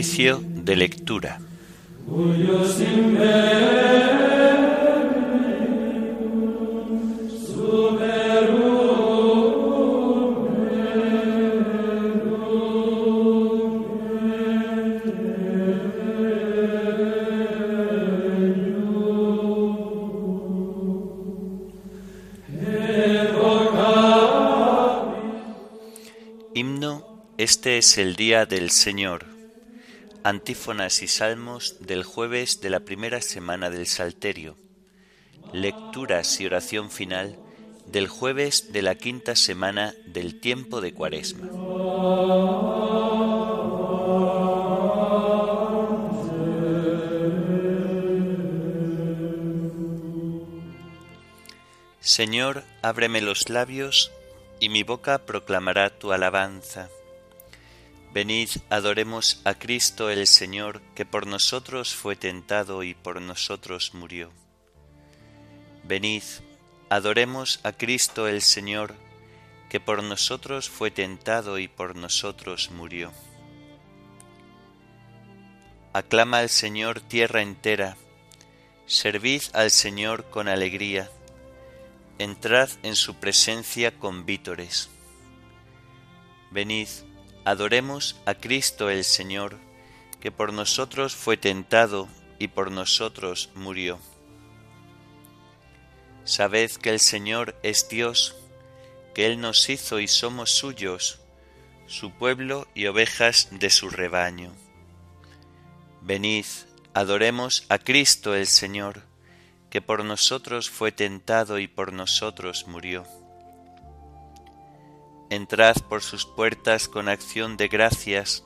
Oficio de lectura. Himno Este es el día del Señor. Antífonas y salmos del jueves de la primera semana del Salterio. Lecturas y oración final del jueves de la quinta semana del tiempo de Cuaresma. Señor, ábreme los labios y mi boca proclamará tu alabanza. Venid, adoremos a Cristo el Señor, que por nosotros fue tentado y por nosotros murió. Venid, adoremos a Cristo el Señor, que por nosotros fue tentado y por nosotros murió. Aclama al Señor tierra entera, servid al Señor con alegría entrad en su presencia con vítores. Venid, adoremos a Cristo el Señor, que por nosotros fue tentado y por nosotros murió. Sabed que el Señor es Dios, que Él nos hizo y somos suyos, su pueblo y ovejas de su rebaño. Venid, adoremos a Cristo el Señor, que por nosotros fue tentado y por nosotros murió. Entrad por sus puertas con acción de gracias,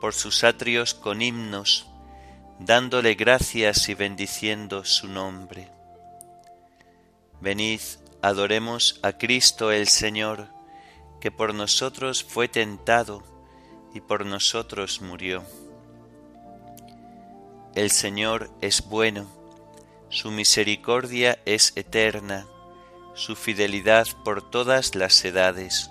por sus atrios con himnos, dándole gracias y bendiciendo su nombre. Venid, adoremos a Cristo el Señor, que por nosotros fue tentado y por nosotros murió. El Señor es bueno su misericordia es eterna, su fidelidad por todas las edades.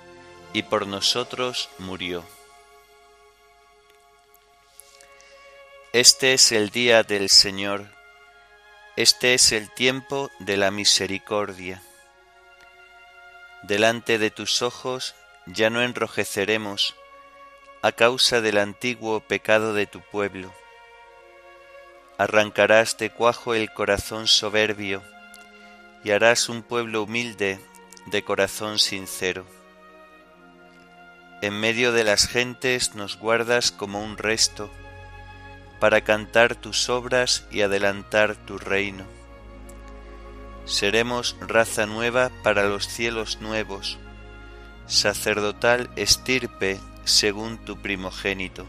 y por nosotros murió. Este es el día del Señor, este es el tiempo de la misericordia. Delante de tus ojos ya no enrojeceremos a causa del antiguo pecado de tu pueblo arrancarás de cuajo el corazón soberbio y harás un pueblo humilde de corazón sincero. En medio de las gentes nos guardas como un resto, para cantar tus obras y adelantar tu reino. Seremos raza nueva para los cielos nuevos, sacerdotal estirpe según tu primogénito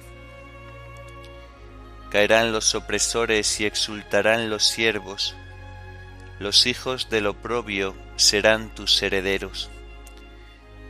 caerán los opresores y exultarán los siervos, los hijos del oprobio serán tus herederos.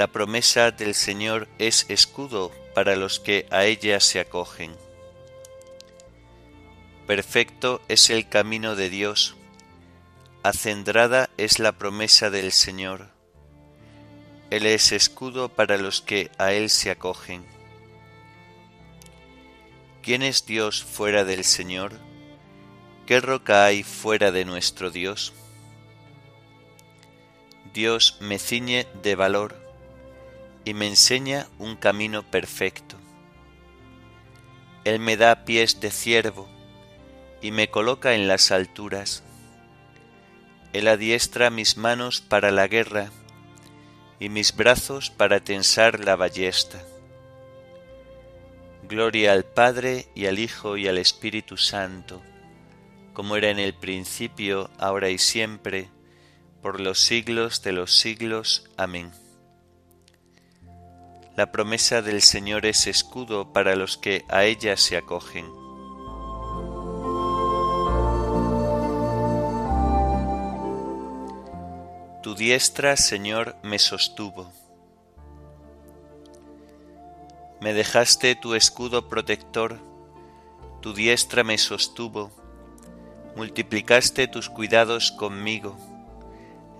La promesa del Señor es escudo para los que a ella se acogen. Perfecto es el camino de Dios, acendrada es la promesa del Señor él es escudo para los que a Él se acogen. ¿Quién es Dios fuera del Señor? ¿Qué roca hay fuera de nuestro Dios? Dios me ciñe de valor, y me enseña un camino perfecto. Él me da pies de ciervo y me coloca en las alturas. Él adiestra mis manos para la guerra y mis brazos para tensar la ballesta. Gloria al Padre y al Hijo y al Espíritu Santo, como era en el principio, ahora y siempre, por los siglos de los siglos. Amén. La promesa del Señor es escudo para los que a ella se acogen. Tu diestra, Señor, me sostuvo. Me dejaste tu escudo protector, tu diestra me sostuvo, multiplicaste tus cuidados conmigo,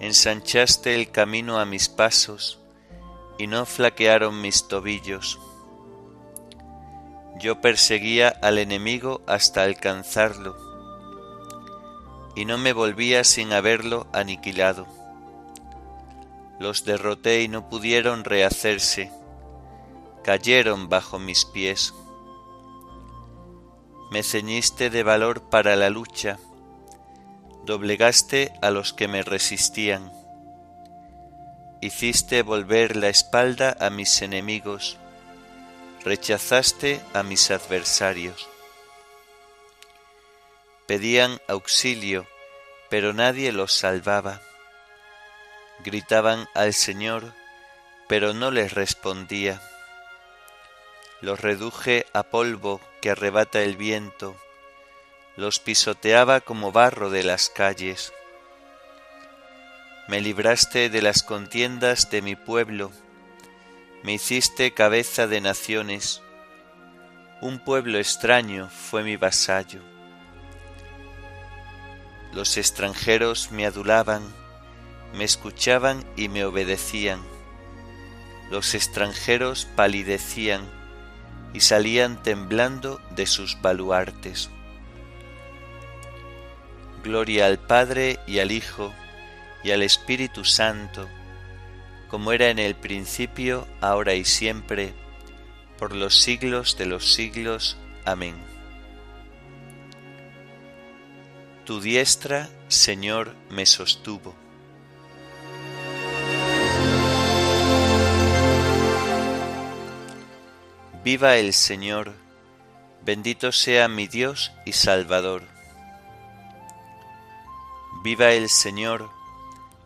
ensanchaste el camino a mis pasos, y no flaquearon mis tobillos. Yo perseguía al enemigo hasta alcanzarlo, y no me volvía sin haberlo aniquilado. Los derroté y no pudieron rehacerse, cayeron bajo mis pies. Me ceñiste de valor para la lucha, doblegaste a los que me resistían hiciste volver la espalda a mis enemigos, rechazaste a mis adversarios. Pedían auxilio, pero nadie los salvaba. Gritaban al Señor, pero no les respondía. Los reduje a polvo que arrebata el viento, los pisoteaba como barro de las calles me libraste de las contiendas de mi pueblo, me hiciste cabeza de naciones, un pueblo extraño fue mi vasallo. Los extranjeros me adulaban, me escuchaban y me obedecían. Los extranjeros palidecían y salían temblando de sus baluartes. Gloria al Padre y al Hijo y al Espíritu Santo, como era en el principio, ahora y siempre, por los siglos de los siglos. Amén. Tu diestra, Señor, me sostuvo. Viva el Señor, bendito sea mi Dios y Salvador. Viva el Señor,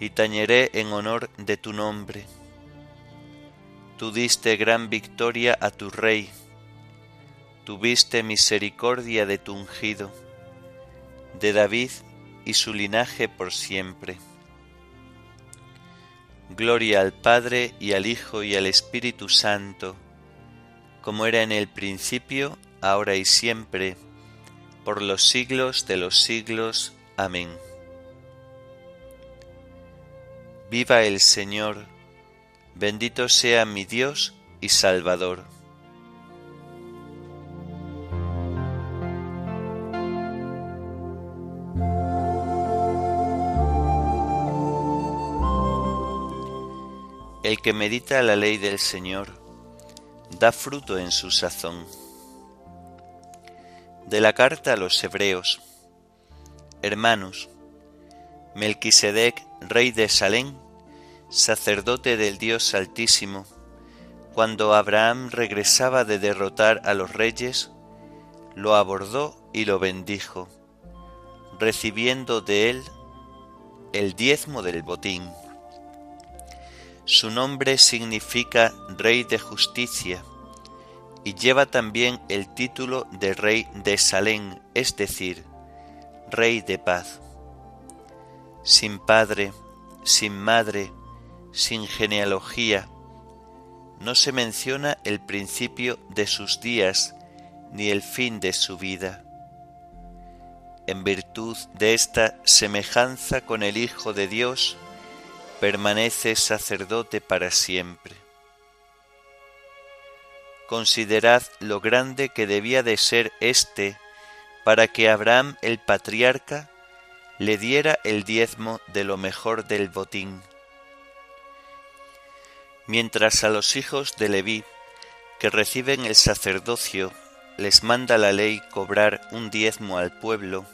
y tañeré en honor de tu nombre. Tú diste gran victoria a tu rey, tuviste misericordia de tu ungido, de David y su linaje por siempre. Gloria al Padre y al Hijo y al Espíritu Santo, como era en el principio, ahora y siempre, por los siglos de los siglos. Amén. Viva el Señor, bendito sea mi Dios y Salvador. El que medita la ley del Señor da fruto en su sazón. De la carta a los Hebreos, hermanos, Melquisedec, rey de Salén, sacerdote del Dios Altísimo, cuando Abraham regresaba de derrotar a los reyes, lo abordó y lo bendijo, recibiendo de él el diezmo del botín. Su nombre significa Rey de Justicia y lleva también el título de Rey de Salén, es decir, Rey de Paz sin padre, sin madre, sin genealogía, no se menciona el principio de sus días ni el fin de su vida. En virtud de esta semejanza con el Hijo de Dios, permanece sacerdote para siempre. Considerad lo grande que debía de ser éste para que Abraham el patriarca le diera el diezmo de lo mejor del botín. Mientras a los hijos de Leví, que reciben el sacerdocio, les manda la ley cobrar un diezmo al pueblo,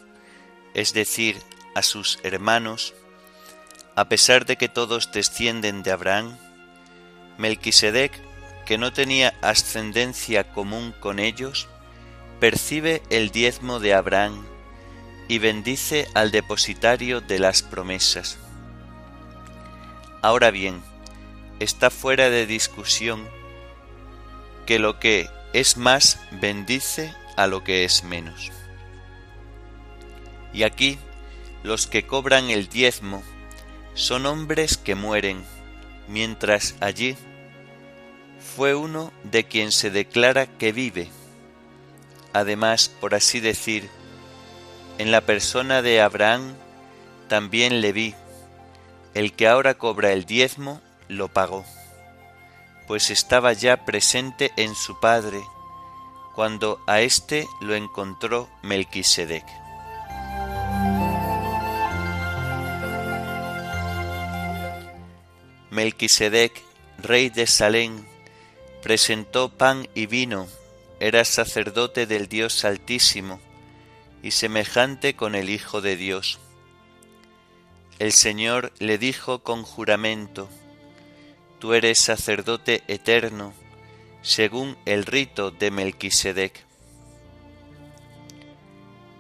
es decir, a sus hermanos, a pesar de que todos descienden de Abraham, Melquisedec, que no tenía ascendencia común con ellos, percibe el diezmo de Abraham y bendice al depositario de las promesas. Ahora bien, está fuera de discusión que lo que es más bendice a lo que es menos. Y aquí los que cobran el diezmo son hombres que mueren, mientras allí fue uno de quien se declara que vive. Además, por así decir, en la persona de Abraham también le vi, el que ahora cobra el diezmo lo pagó, pues estaba ya presente en su padre cuando a éste lo encontró Melquisedec. Melquisedec, rey de Salem, presentó pan y vino, era sacerdote del Dios Altísimo y semejante con el Hijo de Dios. El Señor le dijo con juramento, Tú eres sacerdote eterno, según el rito de Melquisedec.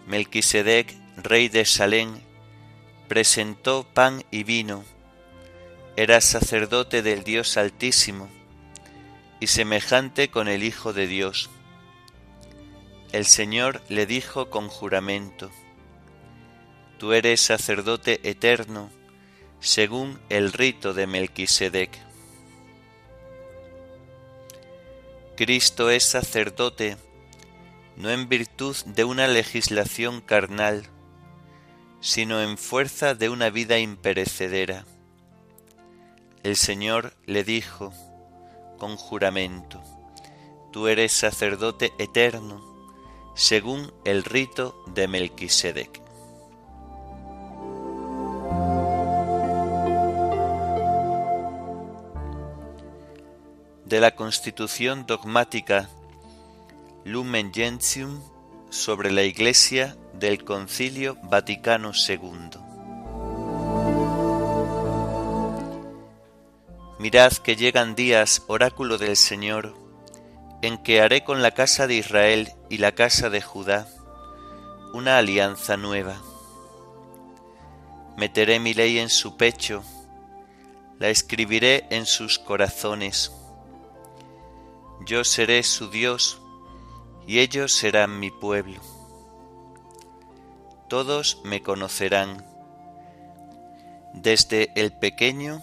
Melquisedec, rey de Salem, presentó pan y vino, era sacerdote del Dios Altísimo y semejante con el Hijo de Dios. El Señor le dijo con juramento, Tú eres sacerdote eterno, según el rito de Melquisedec. Cristo es sacerdote no en virtud de una legislación carnal, sino en fuerza de una vida imperecedera el Señor le dijo con juramento, Tú eres sacerdote eterno, según el rito de Melquisedec. De la Constitución dogmática Lumen Gentium sobre la Iglesia del Concilio Vaticano II. Mirad que llegan días, oráculo del Señor, en que haré con la casa de Israel y la casa de Judá una alianza nueva. Meteré mi ley en su pecho, la escribiré en sus corazones. Yo seré su Dios y ellos serán mi pueblo. Todos me conocerán, desde el pequeño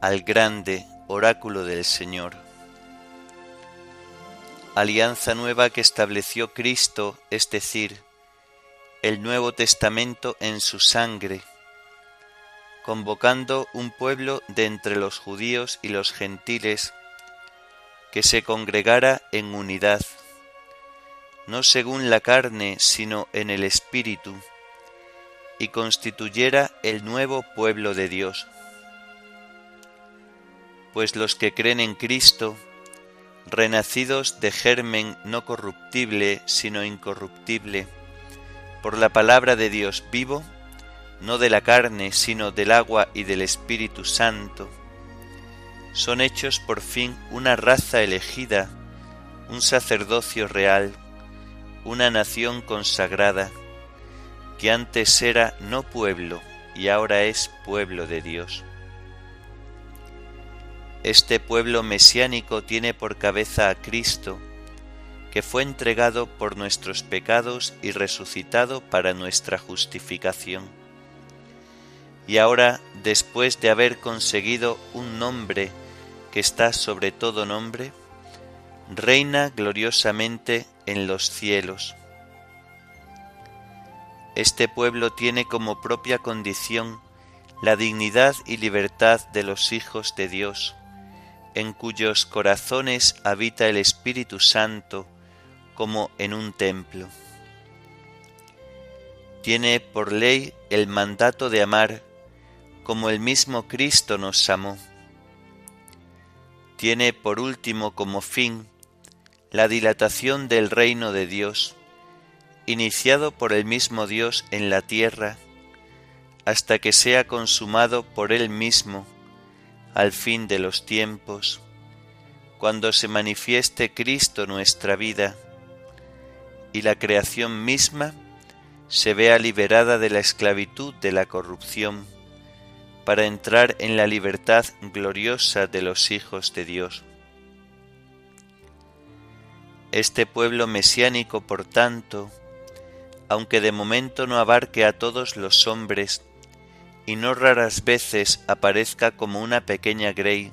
al grande oráculo del Señor. Alianza nueva que estableció Cristo, es decir, el Nuevo Testamento en su sangre, convocando un pueblo de entre los judíos y los gentiles que se congregara en unidad, no según la carne, sino en el Espíritu, y constituyera el nuevo pueblo de Dios. Pues los que creen en Cristo, renacidos de germen no corruptible, sino incorruptible, por la palabra de Dios vivo, no de la carne, sino del agua y del Espíritu Santo, son hechos por fin una raza elegida, un sacerdocio real, una nación consagrada, que antes era no pueblo y ahora es pueblo de Dios. Este pueblo mesiánico tiene por cabeza a Cristo, que fue entregado por nuestros pecados y resucitado para nuestra justificación. Y ahora, después de haber conseguido un nombre que está sobre todo nombre, reina gloriosamente en los cielos. Este pueblo tiene como propia condición la dignidad y libertad de los hijos de Dios, en cuyos corazones habita el Espíritu Santo como en un templo. Tiene por ley el mandato de amar como el mismo Cristo nos amó. Tiene por último como fin la dilatación del reino de Dios, iniciado por el mismo Dios en la tierra, hasta que sea consumado por Él mismo al fin de los tiempos, cuando se manifieste Cristo nuestra vida, y la creación misma se vea liberada de la esclavitud de la corrupción, para entrar en la libertad gloriosa de los hijos de Dios. Este pueblo mesiánico, por tanto, aunque de momento no abarque a todos los hombres, y no raras veces aparezca como una pequeña grey,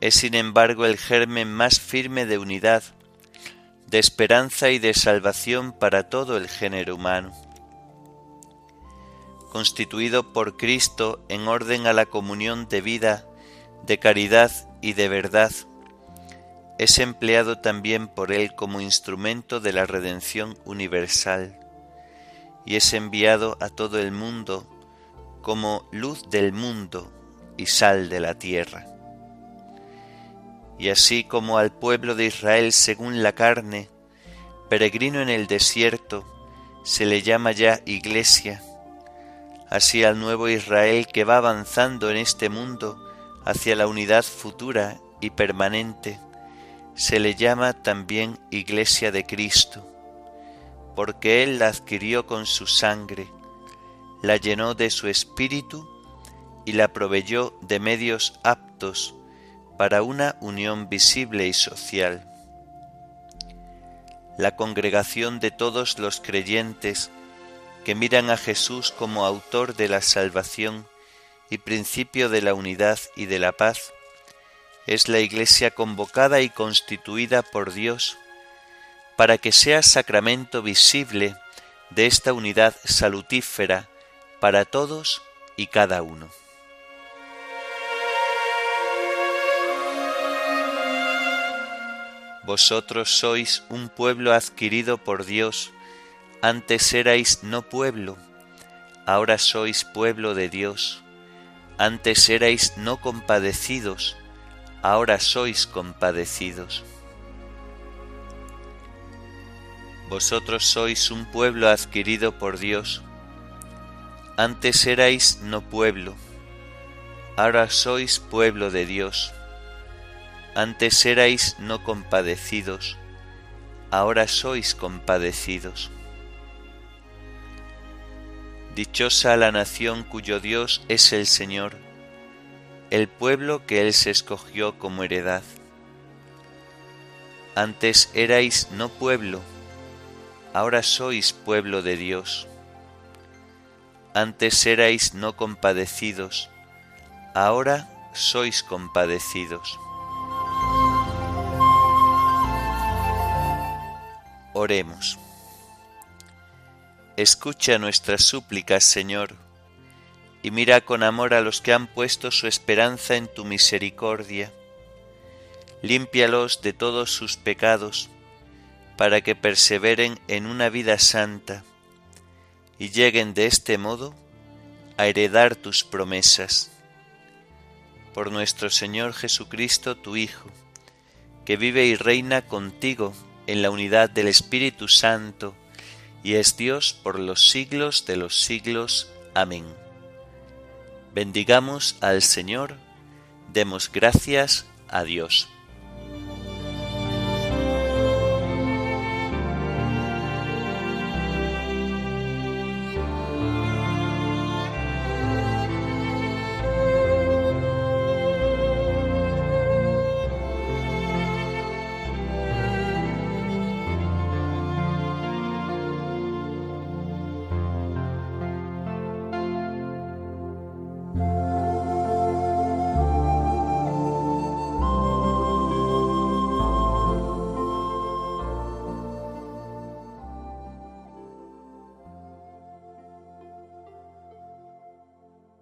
es sin embargo el germen más firme de unidad, de esperanza y de salvación para todo el género humano. Constituido por Cristo en orden a la comunión de vida, de caridad y de verdad, es empleado también por Él como instrumento de la redención universal y es enviado a todo el mundo como luz del mundo y sal de la tierra. Y así como al pueblo de Israel según la carne, peregrino en el desierto, se le llama ya iglesia, así al nuevo Israel que va avanzando en este mundo hacia la unidad futura y permanente, se le llama también iglesia de Cristo, porque Él la adquirió con su sangre, la llenó de su espíritu y la proveyó de medios aptos para una unión visible y social. La congregación de todos los creyentes que miran a Jesús como autor de la salvación y principio de la unidad y de la paz, es la Iglesia convocada y constituida por Dios para que sea sacramento visible de esta unidad salutífera para todos y cada uno. Vosotros sois un pueblo adquirido por Dios, antes erais no pueblo, ahora sois pueblo de Dios, antes erais no compadecidos, ahora sois compadecidos. Vosotros sois un pueblo adquirido por Dios, antes erais no pueblo, ahora sois pueblo de Dios. Antes erais no compadecidos, ahora sois compadecidos. Dichosa la nación cuyo Dios es el Señor, el pueblo que Él se escogió como heredad. Antes erais no pueblo, ahora sois pueblo de Dios. Antes erais no compadecidos, ahora sois compadecidos. Oremos. Escucha nuestras súplicas, Señor, y mira con amor a los que han puesto su esperanza en tu misericordia. Límpialos de todos sus pecados, para que perseveren en una vida santa y lleguen de este modo a heredar tus promesas. Por nuestro Señor Jesucristo, tu Hijo, que vive y reina contigo en la unidad del Espíritu Santo, y es Dios por los siglos de los siglos. Amén. Bendigamos al Señor, demos gracias a Dios.